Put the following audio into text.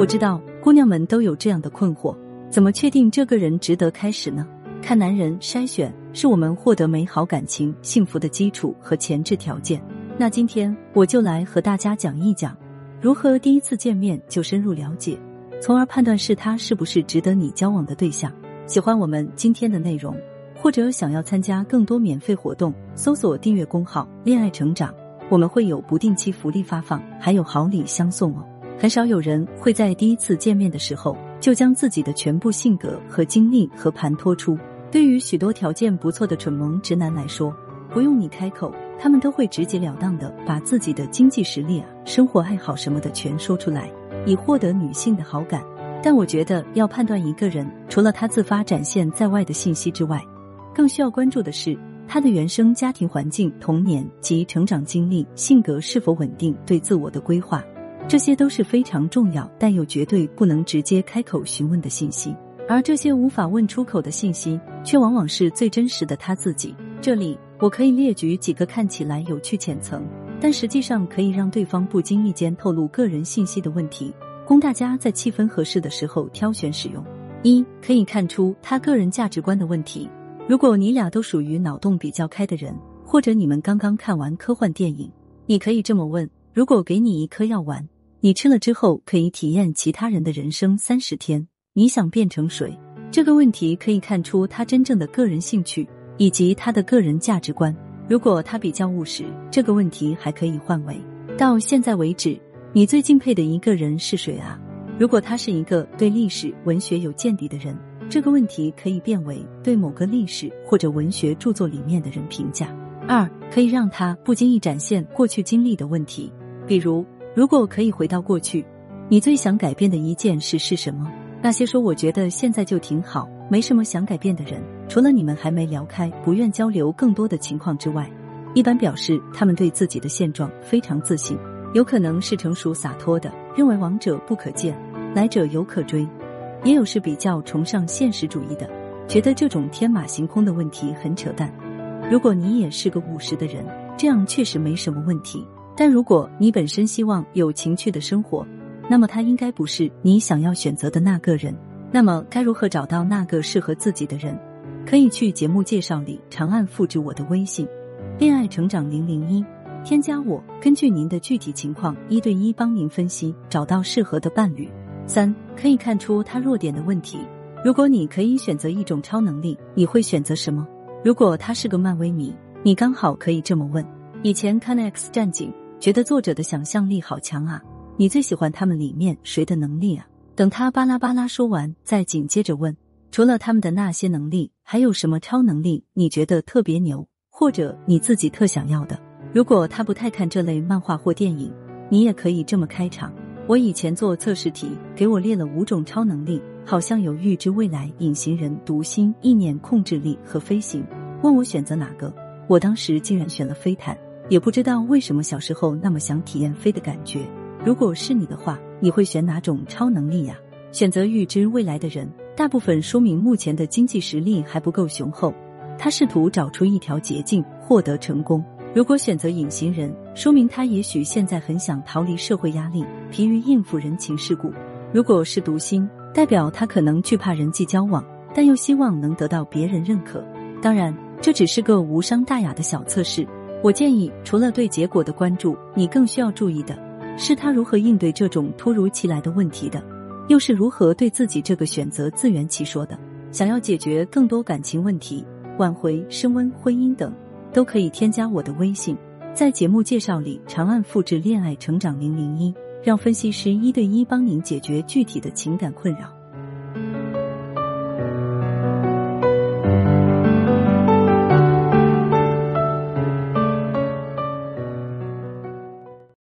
我知道姑娘们都有这样的困惑：怎么确定这个人值得开始呢？看男人筛选是我们获得美好感情、幸福的基础和前置条件。那今天我就来和大家讲一讲，如何第一次见面就深入了解，从而判断是他是不是值得你交往的对象。喜欢我们今天的内容，或者想要参加更多免费活动，搜索订阅公号“恋爱成长”，我们会有不定期福利发放，还有好礼相送哦。很少有人会在第一次见面的时候就将自己的全部性格和经历和盘托出。对于许多条件不错的蠢萌直男来说，不用你开口，他们都会直截了当的把自己的经济实力啊、生活爱好什么的全说出来，以获得女性的好感。但我觉得要判断一个人，除了他自发展现在外的信息之外，更需要关注的是他的原生家庭环境、童年及成长经历、性格是否稳定、对自我的规划。这些都是非常重要，但又绝对不能直接开口询问的信息。而这些无法问出口的信息，却往往是最真实的他自己。这里我可以列举几个看起来有趣浅层，但实际上可以让对方不经意间透露个人信息的问题，供大家在气氛合适的时候挑选使用。一可以看出他个人价值观的问题。如果你俩都属于脑洞比较开的人，或者你们刚刚看完科幻电影，你可以这么问。如果给你一颗药丸，你吃了之后可以体验其他人的人生三十天，你想变成谁？这个问题可以看出他真正的个人兴趣以及他的个人价值观。如果他比较务实，这个问题还可以换为：到现在为止，你最敬佩的一个人是谁啊？如果他是一个对历史文学有见地的人，这个问题可以变为对某个历史或者文学著作里面的人评价。二，可以让他不经意展现过去经历的问题。比如，如果可以回到过去，你最想改变的一件事是什么？那些说我觉得现在就挺好，没什么想改变的人，除了你们还没聊开、不愿交流更多的情况之外，一般表示他们对自己的现状非常自信，有可能是成熟洒脱的，认为往者不可见，来者犹可追；也有是比较崇尚现实主义的，觉得这种天马行空的问题很扯淡。如果你也是个务实的人，这样确实没什么问题。但如果你本身希望有情趣的生活，那么他应该不是你想要选择的那个人。那么该如何找到那个适合自己的人？可以去节目介绍里长按复制我的微信“恋爱成长零零一”，添加我，根据您的具体情况一对一帮您分析，找到适合的伴侣。三可以看出他弱点的问题。如果你可以选择一种超能力，你会选择什么？如果他是个漫威迷，你刚好可以这么问：以前看 X 战警。觉得作者的想象力好强啊！你最喜欢他们里面谁的能力啊？等他巴拉巴拉说完，再紧接着问：除了他们的那些能力，还有什么超能力你觉得特别牛，或者你自己特想要的？如果他不太看这类漫画或电影，你也可以这么开场：我以前做测试题，给我列了五种超能力，好像有预知未来、隐形人、读心、意念控制力和飞行。问我选择哪个，我当时竟然选了飞毯。也不知道为什么小时候那么想体验飞的感觉。如果是你的话，你会选哪种超能力呀？选择预知未来的人，大部分说明目前的经济实力还不够雄厚。他试图找出一条捷径获得成功。如果选择隐形人，说明他也许现在很想逃离社会压力，疲于应付人情世故。如果是读心，代表他可能惧怕人际交往，但又希望能得到别人认可。当然，这只是个无伤大雅的小测试。我建议，除了对结果的关注，你更需要注意的是他如何应对这种突如其来的问题的，又是如何对自己这个选择自圆其说的。想要解决更多感情问题、挽回、升温婚姻等，都可以添加我的微信，在节目介绍里长按复制“恋爱成长零零一”，让分析师一对一帮您解决具体的情感困扰。